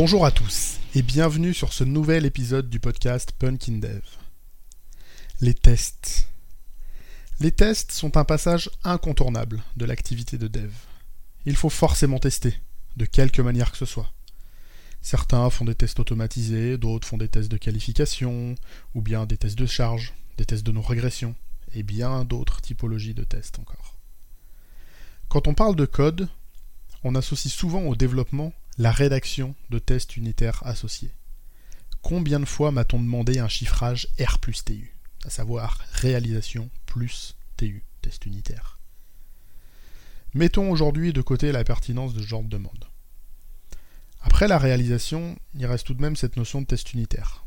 Bonjour à tous et bienvenue sur ce nouvel épisode du podcast Punkin Dev. Les tests. Les tests sont un passage incontournable de l'activité de dev. Il faut forcément tester, de quelque manière que ce soit. Certains font des tests automatisés, d'autres font des tests de qualification, ou bien des tests de charge, des tests de non-régression, et bien d'autres typologies de tests encore. Quand on parle de code, on associe souvent au développement la rédaction de tests unitaires associés. Combien de fois m'a-t-on demandé un chiffrage R plus TU, à savoir réalisation plus TU, test unitaire? Mettons aujourd'hui de côté la pertinence de ce genre de demande. Après la réalisation, il reste tout de même cette notion de test unitaire.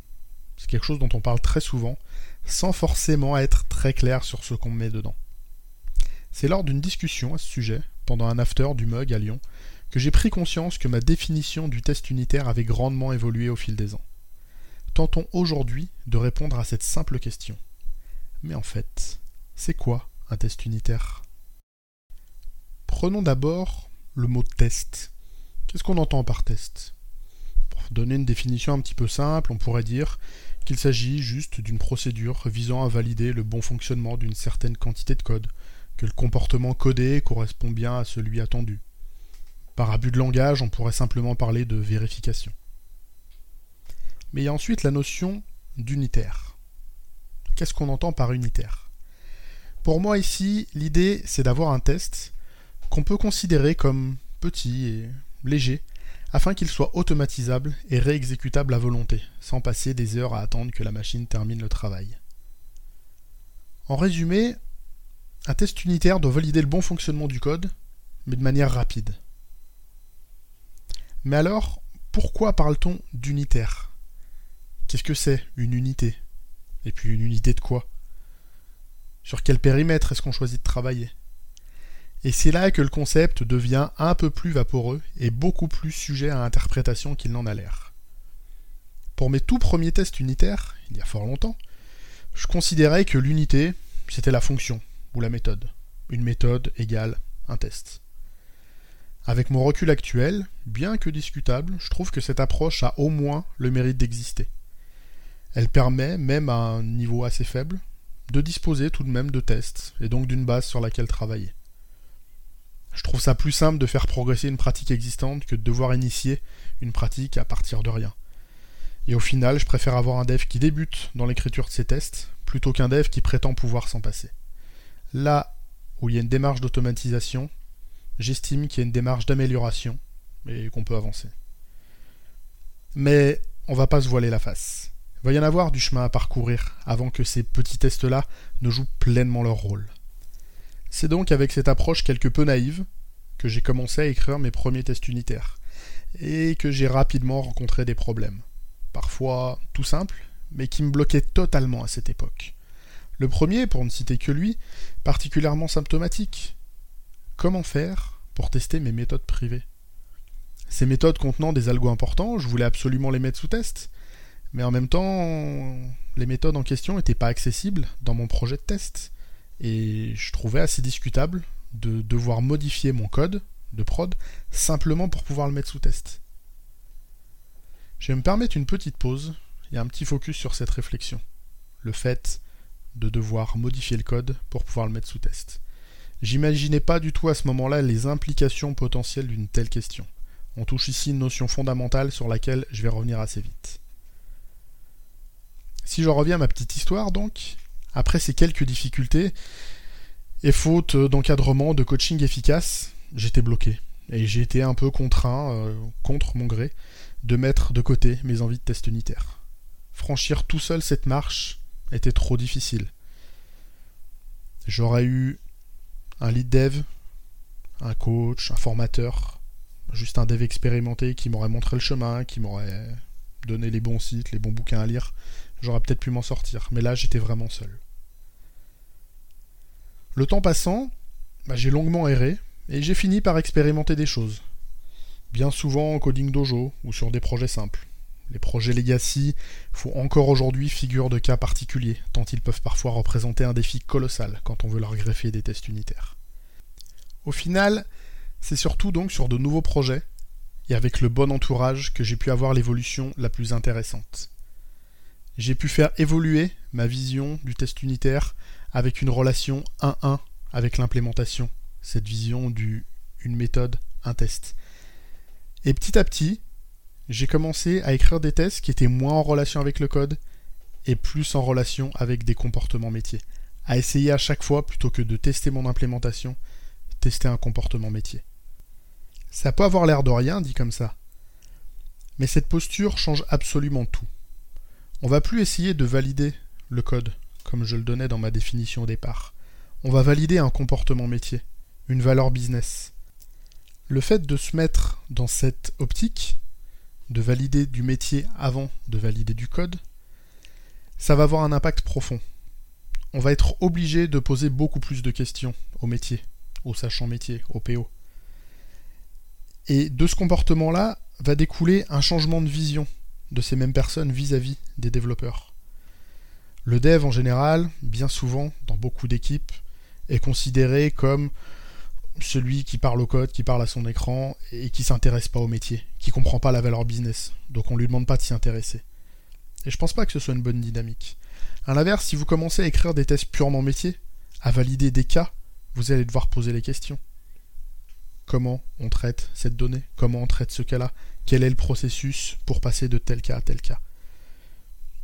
C'est quelque chose dont on parle très souvent, sans forcément être très clair sur ce qu'on met dedans. C'est lors d'une discussion à ce sujet, pendant un after du MUG à Lyon, que j'ai pris conscience que ma définition du test unitaire avait grandement évolué au fil des ans. Tentons aujourd'hui de répondre à cette simple question. Mais en fait, c'est quoi un test unitaire? Prenons d'abord le mot test. Qu'est-ce qu'on entend par test Pour donner une définition un petit peu simple, on pourrait dire qu'il s'agit juste d'une procédure visant à valider le bon fonctionnement d'une certaine quantité de code, que le comportement codé correspond bien à celui attendu. Par abus de langage, on pourrait simplement parler de vérification. Mais il y a ensuite la notion d'unitaire. Qu'est-ce qu'on entend par unitaire? Pour moi ici, l'idée c'est d'avoir un test qu'on peut considérer comme petit et léger, afin qu'il soit automatisable et réexécutable à volonté, sans passer des heures à attendre que la machine termine le travail. En résumé, un test unitaire doit valider le bon fonctionnement du code, mais de manière rapide. Mais alors, pourquoi parle-t-on d'unitaire? Qu'est-ce que c'est une unité? Et puis une unité de quoi? Sur quel périmètre est-ce qu'on choisit de travailler? Et c'est là que le concept devient un peu plus vaporeux et beaucoup plus sujet à interprétation qu'il n'en a l'air. Pour mes tout premiers tests unitaires, il y a fort longtemps, je considérais que l'unité, c'était la fonction ou la méthode. Une méthode égale un test. Avec mon recul actuel, bien que discutable, je trouve que cette approche a au moins le mérite d'exister. Elle permet, même à un niveau assez faible, de disposer tout de même de tests, et donc d'une base sur laquelle travailler. Je trouve ça plus simple de faire progresser une pratique existante que de devoir initier une pratique à partir de rien. Et au final, je préfère avoir un dev qui débute dans l'écriture de ses tests, plutôt qu'un dev qui prétend pouvoir s'en passer. Là où il y a une démarche d'automatisation, j'estime qu'il y a une démarche d'amélioration et qu'on peut avancer. Mais on va pas se voiler la face. Il va y en avoir du chemin à parcourir avant que ces petits tests-là ne jouent pleinement leur rôle. C'est donc avec cette approche quelque peu naïve que j'ai commencé à écrire mes premiers tests unitaires et que j'ai rapidement rencontré des problèmes. Parfois tout simples, mais qui me bloquaient totalement à cette époque. Le premier, pour ne citer que lui, particulièrement symptomatique, comment faire pour tester mes méthodes privées Ces méthodes contenant des algos importants, je voulais absolument les mettre sous test, mais en même temps, les méthodes en question n'étaient pas accessibles dans mon projet de test, et je trouvais assez discutable de devoir modifier mon code de prod simplement pour pouvoir le mettre sous test. Je vais me permettre une petite pause et un petit focus sur cette réflexion. Le fait de devoir modifier le code pour pouvoir le mettre sous test. J'imaginais pas du tout à ce moment-là les implications potentielles d'une telle question. On touche ici une notion fondamentale sur laquelle je vais revenir assez vite. Si je reviens à ma petite histoire donc, après ces quelques difficultés, et faute d'encadrement, de coaching efficace, j'étais bloqué. Et j'ai été un peu contraint, euh, contre mon gré, de mettre de côté mes envies de test unitaire. Franchir tout seul cette marche était trop difficile. J'aurais eu un lead dev, un coach, un formateur, juste un dev expérimenté qui m'aurait montré le chemin, qui m'aurait donné les bons sites, les bons bouquins à lire, j'aurais peut-être pu m'en sortir. Mais là, j'étais vraiment seul. Le temps passant, bah, j'ai longuement erré et j'ai fini par expérimenter des choses. Bien souvent en coding dojo ou sur des projets simples. Les projets legacy font encore aujourd'hui figure de cas particuliers, tant ils peuvent parfois représenter un défi colossal quand on veut leur greffer des tests unitaires. Au final, c'est surtout donc sur de nouveaux projets, et avec le bon entourage que j'ai pu avoir l'évolution la plus intéressante. J'ai pu faire évoluer ma vision du test unitaire avec une relation 1-1 avec l'implémentation, cette vision du une méthode, un test. Et petit à petit, j'ai commencé à écrire des tests qui étaient moins en relation avec le code et plus en relation avec des comportements métiers. À essayer à chaque fois, plutôt que de tester mon implémentation, tester un comportement métier. Ça peut avoir l'air de rien dit comme ça. Mais cette posture change absolument tout. On va plus essayer de valider le code, comme je le donnais dans ma définition au départ. On va valider un comportement métier, une valeur business. Le fait de se mettre dans cette optique, de valider du métier avant de valider du code, ça va avoir un impact profond. On va être obligé de poser beaucoup plus de questions au métier, au sachant métier, au PO. Et de ce comportement-là va découler un changement de vision de ces mêmes personnes vis-à-vis des développeurs. Le dev en général, bien souvent, dans beaucoup d'équipes, est considéré comme celui qui parle au code, qui parle à son écran et qui s'intéresse pas au métier, qui comprend pas la valeur business. Donc on lui demande pas de s'y intéresser. Et je pense pas que ce soit une bonne dynamique. À l'inverse, si vous commencez à écrire des tests purement métier, à valider des cas, vous allez devoir poser les questions. Comment on traite cette donnée? Comment on traite ce cas-là? Quel est le processus pour passer de tel cas à tel cas?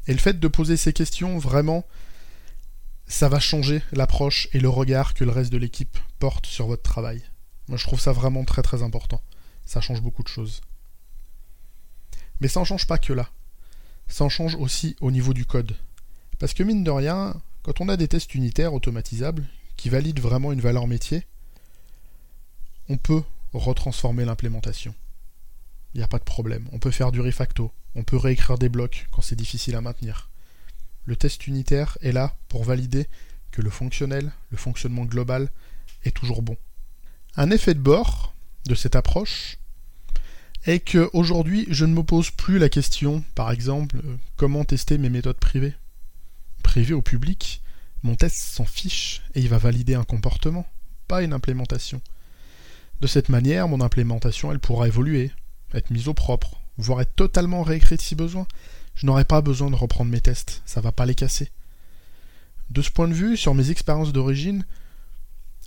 Et le fait de poser ces questions, vraiment, ça va changer l'approche et le regard que le reste de l'équipe porte sur votre travail. Moi, je trouve ça vraiment très très important. Ça change beaucoup de choses. Mais ça n'en change pas que là. Ça en change aussi au niveau du code. Parce que mine de rien, quand on a des tests unitaires automatisables qui valident vraiment une valeur métier, on peut retransformer l'implémentation. Il n'y a pas de problème. On peut faire du refacto. On peut réécrire des blocs quand c'est difficile à maintenir. Le test unitaire est là pour valider que le fonctionnel, le fonctionnement global, est toujours bon. Un effet de bord de cette approche est que aujourd'hui, je ne me pose plus la question, par exemple, euh, comment tester mes méthodes privées. Privées au public, mon test s'en fiche et il va valider un comportement, pas une implémentation. De cette manière, mon implémentation, elle pourra évoluer, être mise au propre, voire être totalement réécrite si besoin, je n'aurai pas besoin de reprendre mes tests, ça va pas les casser. De ce point de vue, sur mes expériences d'origine,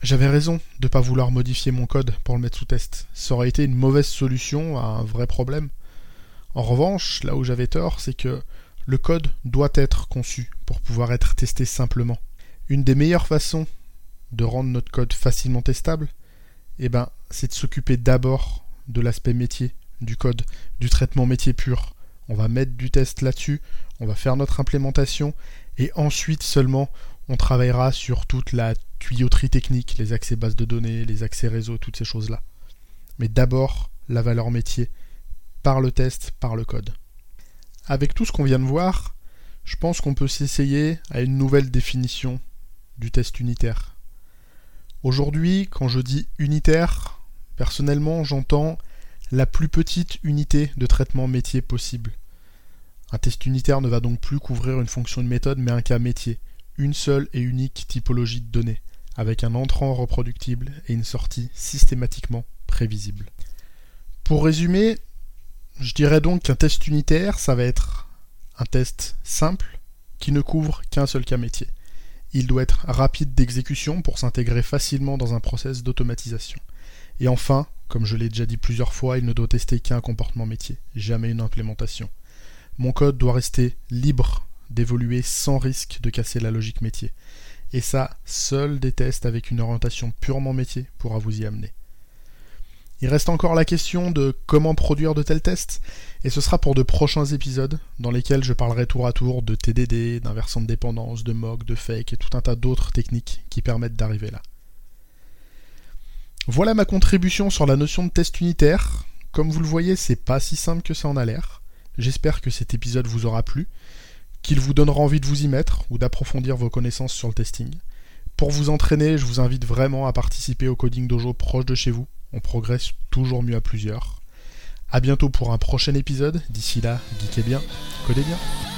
j'avais raison de ne pas vouloir modifier mon code pour le mettre sous test. Ça aurait été une mauvaise solution à un vrai problème. En revanche, là où j'avais tort, c'est que le code doit être conçu pour pouvoir être testé simplement. Une des meilleures façons de rendre notre code facilement testable, eh ben, c'est de s'occuper d'abord de l'aspect métier du code, du traitement métier pur, on va mettre du test là-dessus, on va faire notre implémentation, et ensuite seulement on travaillera sur toute la tuyauterie technique, les accès bases de données, les accès réseau, toutes ces choses-là. Mais d'abord, la valeur métier, par le test, par le code. Avec tout ce qu'on vient de voir, je pense qu'on peut s'essayer à une nouvelle définition du test unitaire. Aujourd'hui, quand je dis unitaire, personnellement, j'entends la plus petite unité de traitement métier possible. Un test unitaire ne va donc plus couvrir une fonction de méthode mais un cas métier, une seule et unique typologie de données, avec un entrant reproductible et une sortie systématiquement prévisible. Pour résumer, je dirais donc qu'un test unitaire, ça va être un test simple qui ne couvre qu'un seul cas métier. Il doit être rapide d'exécution pour s'intégrer facilement dans un process d'automatisation. Et enfin, comme je l'ai déjà dit plusieurs fois, il ne doit tester qu'un comportement métier, jamais une implémentation. Mon code doit rester libre d'évoluer sans risque de casser la logique métier. Et ça, seuls des tests avec une orientation purement métier pourra vous y amener. Il reste encore la question de comment produire de tels tests, et ce sera pour de prochains épisodes dans lesquels je parlerai tour à tour de TDD, d'inversion de dépendance, de mock, de fake et tout un tas d'autres techniques qui permettent d'arriver là. Voilà ma contribution sur la notion de test unitaire. Comme vous le voyez, c'est pas si simple que ça en a l'air. J'espère que cet épisode vous aura plu, qu'il vous donnera envie de vous y mettre ou d'approfondir vos connaissances sur le testing. Pour vous entraîner, je vous invite vraiment à participer au Coding Dojo proche de chez vous. On progresse toujours mieux à plusieurs. A bientôt pour un prochain épisode. D'ici là, geekez bien, codez bien.